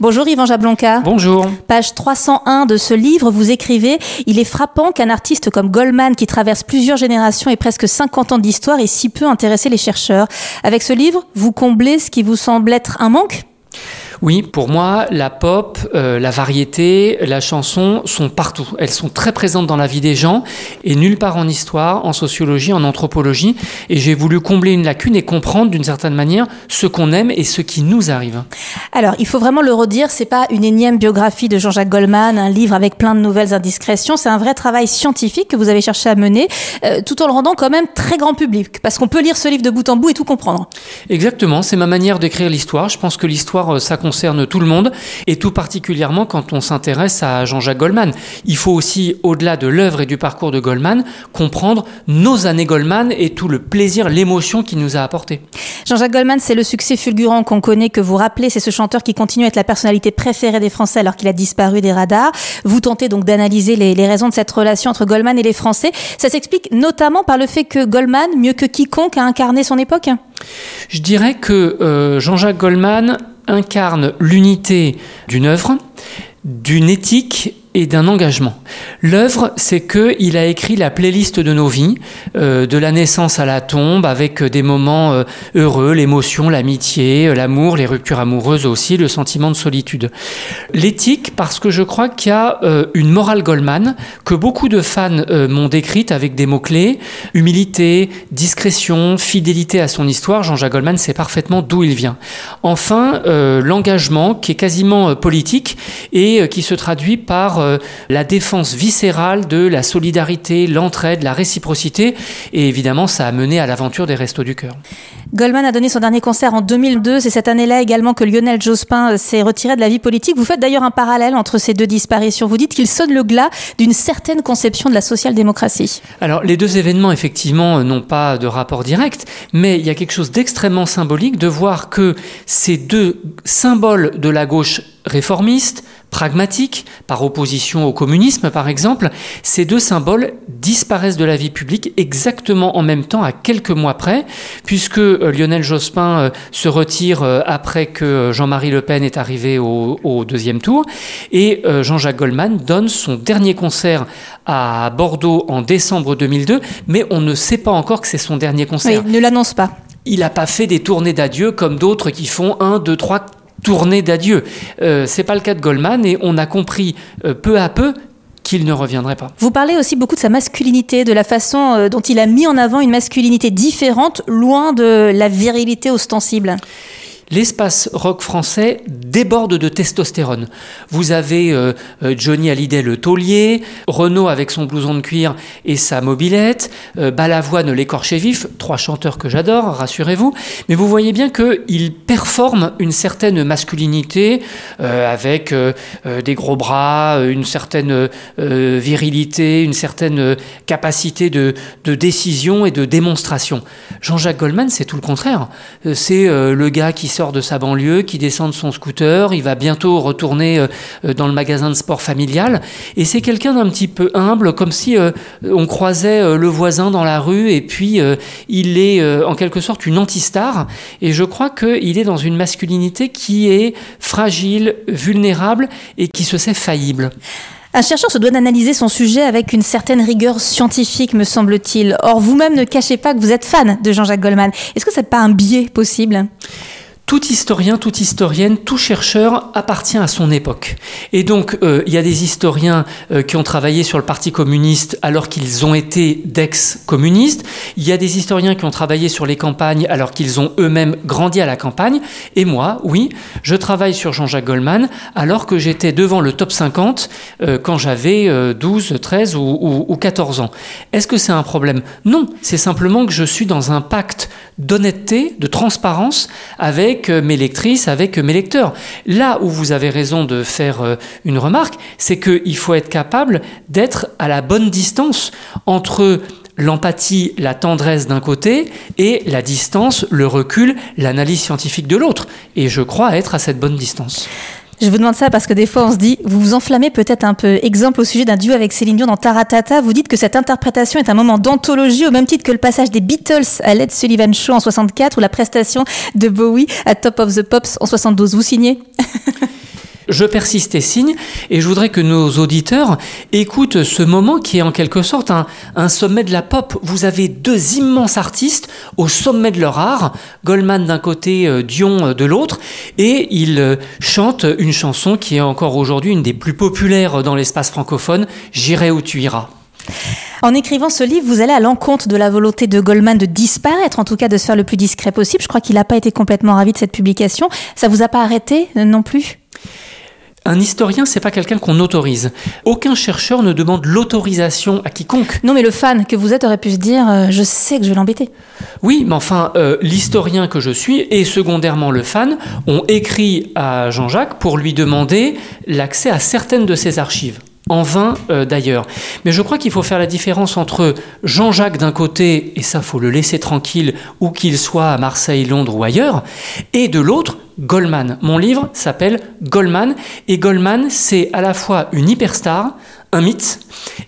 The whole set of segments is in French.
Bonjour Yvan Jablonka. Bonjour. Page 301 de ce livre, vous écrivez Il est frappant qu'un artiste comme Goldman, qui traverse plusieurs générations et presque 50 ans d'histoire, ait si peu intéressé les chercheurs. Avec ce livre, vous comblez ce qui vous semble être un manque? Oui, pour moi, la pop, euh, la variété, la chanson sont partout. Elles sont très présentes dans la vie des gens et nulle part en histoire, en sociologie, en anthropologie. Et j'ai voulu combler une lacune et comprendre d'une certaine manière ce qu'on aime et ce qui nous arrive. Alors, il faut vraiment le redire, c'est pas une énième biographie de Jean-Jacques Goldman, un livre avec plein de nouvelles indiscrétions. C'est un vrai travail scientifique que vous avez cherché à mener, euh, tout en le rendant quand même très grand public, parce qu'on peut lire ce livre de bout en bout et tout comprendre. Exactement, c'est ma manière d'écrire l'histoire. Je pense que l'histoire, euh, ça concerne tout le monde, et tout particulièrement quand on s'intéresse à Jean-Jacques Goldman. Il faut aussi, au-delà de l'œuvre et du parcours de Goldman, comprendre nos années Goldman et tout le plaisir, l'émotion qu'il nous a apporté. Jean-Jacques Goldman, c'est le succès fulgurant qu'on connaît, que vous rappelez, c'est ce chanteur qui continue à être la personnalité préférée des Français alors qu'il a disparu des radars. Vous tentez donc d'analyser les, les raisons de cette relation entre Goldman et les Français. Ça s'explique notamment par le fait que Goldman, mieux que quiconque, a incarné son époque Je dirais que euh, Jean-Jacques Goldman incarne l'unité d'une œuvre, d'une éthique et d'un engagement. L'œuvre, c'est que il a écrit la playlist de nos vies, euh, de la naissance à la tombe, avec des moments euh, heureux, l'émotion, l'amitié, euh, l'amour, les ruptures amoureuses aussi, le sentiment de solitude. L'éthique, parce que je crois qu'il y a euh, une morale Goldman que beaucoup de fans euh, m'ont décrite avec des mots-clés humilité, discrétion, fidélité à son histoire. Jean-Jacques Goldman sait parfaitement d'où il vient. Enfin, euh, l'engagement qui est quasiment politique et qui se traduit par la défense viscérale de la solidarité, l'entraide, la réciprocité. Et évidemment, ça a mené à l'aventure des Restos du Cœur. Goldman a donné son dernier concert en 2002. C'est cette année-là également que Lionel Jospin s'est retiré de la vie politique. Vous faites d'ailleurs un parallèle entre ces deux disparitions. Vous dites qu'il sonne le glas d'une certaine conception de la social-démocratie. Alors, les deux événements, effectivement, n'ont pas de rapport direct, mais il y a quelque chose d'extrêmement symbolique de voir que ces deux symboles de la gauche réformiste, pragmatique, par opposition au communisme par exemple, ces deux symboles disparaissent de la vie publique exactement en même temps, à quelques mois près, puisque euh, Lionel Jospin euh, se retire euh, après que Jean-Marie Le Pen est arrivé au, deuxième tour, et Jean-Jacques Goldman donne son dernier concert à Bordeaux en décembre 2002, mais on ne sait pas encore que c'est son dernier concert. Il ne l'annonce pas il n'a pas fait des tournées d'adieu comme d'autres qui font 1, 2, 3, tournée d'adieu. Euh, c'est pas le cas de Goldman et on a compris euh, peu à peu qu'il ne reviendrait pas. Vous parlez aussi beaucoup de sa masculinité, de la façon euh, dont il a mis en avant une masculinité différente, loin de la virilité ostensible. L'espace rock français déborde de testostérone. Vous avez euh, Johnny Hallyday le taulier, Renaud avec son blouson de cuir et sa mobilette, euh, Balavoine l'écorché vif, trois chanteurs que j'adore, rassurez-vous. Mais vous voyez bien qu'ils performent une certaine masculinité euh, avec euh, des gros bras, une certaine euh, virilité, une certaine capacité de, de, décision et de démonstration. Jean-Jacques Goldman, c'est tout le contraire. C'est le gars qui sort de sa banlieue, qui descend de son scooter, il va bientôt retourner euh, dans le magasin de sport familial, et c'est quelqu'un d'un petit peu humble, comme si euh, on croisait euh, le voisin dans la rue, et puis il est en quelque sorte une anti-star, et je crois qu'il est dans une masculinité qui est fragile, vulnérable, et qui se sait faillible. Un chercheur se doit d'analyser son sujet avec une certaine rigueur scientifique, me semble-t-il. Or, vous-même ne cachez pas que vous êtes fan de Jean-Jacques Goldman. Est-ce que c'est pas un biais possible? Tout historien, toute historienne, tout chercheur appartient à son époque. Et donc, euh, il y a des historiens euh, qui ont travaillé sur le Parti communiste alors qu'ils ont été d'ex-communistes. Il y a des historiens qui ont travaillé sur les campagnes alors qu'ils ont eux-mêmes grandi à la campagne. Et moi, oui, je travaille sur Jean-Jacques Goldman alors que j'étais devant le top 50 euh, quand j'avais 12, 13 ou, ou, ou 14 ans. Est-ce que c'est un problème? Non, c'est simplement que je suis dans un pacte d'honnêteté, de transparence avec mes lectrices, avec mes lecteurs. Là où vous avez raison de faire euh, une remarque, c'est qu'il faut être capable d'être à la bonne distance entre l'empathie, la tendresse d'un côté et la distance, le recul, l'analyse scientifique de l'autre. Et je crois être à cette bonne distance. Je vous demande ça parce que des fois on se dit, vous vous enflammez peut-être un peu. Exemple au sujet d'un duo avec Céline Dion dans Taratata, vous dites que cette interprétation est un moment d'anthologie au même titre que le passage des Beatles à Led Sullivan Show en 64 ou la prestation de Bowie à Top of the Pops en 72. Vous signez? je persiste et signe, et je voudrais que nos auditeurs écoutent ce moment qui est en quelque sorte un, un sommet de la pop. Vous avez deux immenses artistes au sommet de leur art, Goldman d'un côté, euh, Dion euh, de l'autre, et ils euh, chantent une chanson qui est encore aujourd'hui une des plus populaires dans l'espace francophone, J'irai où tu iras. En écrivant ce livre, vous allez à l'encontre de la volonté de Goldman de disparaître, en tout cas de se faire le plus discret possible. Je crois qu'il n'a pas été complètement ravi de cette publication. Ça vous a pas arrêté non plus? Un historien, c'est pas quelqu'un qu'on autorise. Aucun chercheur ne demande l'autorisation à quiconque. Non, mais le fan que vous êtes aurait pu se dire euh, je sais que je vais l'embêter. Oui, mais enfin, euh, l'historien que je suis et secondairement le fan ont écrit à Jean-Jacques pour lui demander l'accès à certaines de ses archives en vain euh, d'ailleurs. Mais je crois qu'il faut faire la différence entre Jean-Jacques d'un côté, et ça faut le laisser tranquille, où qu'il soit à Marseille, Londres ou ailleurs, et de l'autre, Goldman. Mon livre s'appelle Goldman, et Goldman, c'est à la fois une hyperstar, un mythe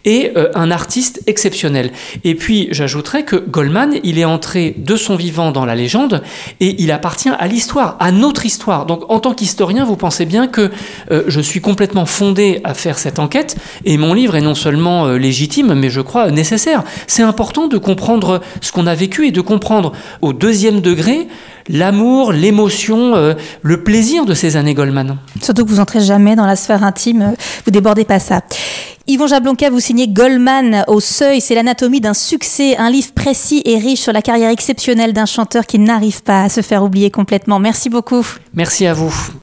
et euh, un artiste exceptionnel. Et puis j'ajouterais que Goldman, il est entré de son vivant dans la légende et il appartient à l'histoire, à notre histoire. Donc en tant qu'historien, vous pensez bien que euh, je suis complètement fondé à faire cette enquête et mon livre est non seulement euh, légitime, mais je crois nécessaire. C'est important de comprendre ce qu'on a vécu et de comprendre au deuxième degré l'amour, l'émotion, le plaisir de ces années Goldman. Surtout que vous entrez jamais dans la sphère intime, vous débordez pas ça. Yvon Jablonka, vous signez Goldman au seuil, c'est l'anatomie d'un succès, un livre précis et riche sur la carrière exceptionnelle d'un chanteur qui n'arrive pas à se faire oublier complètement. Merci beaucoup. Merci à vous.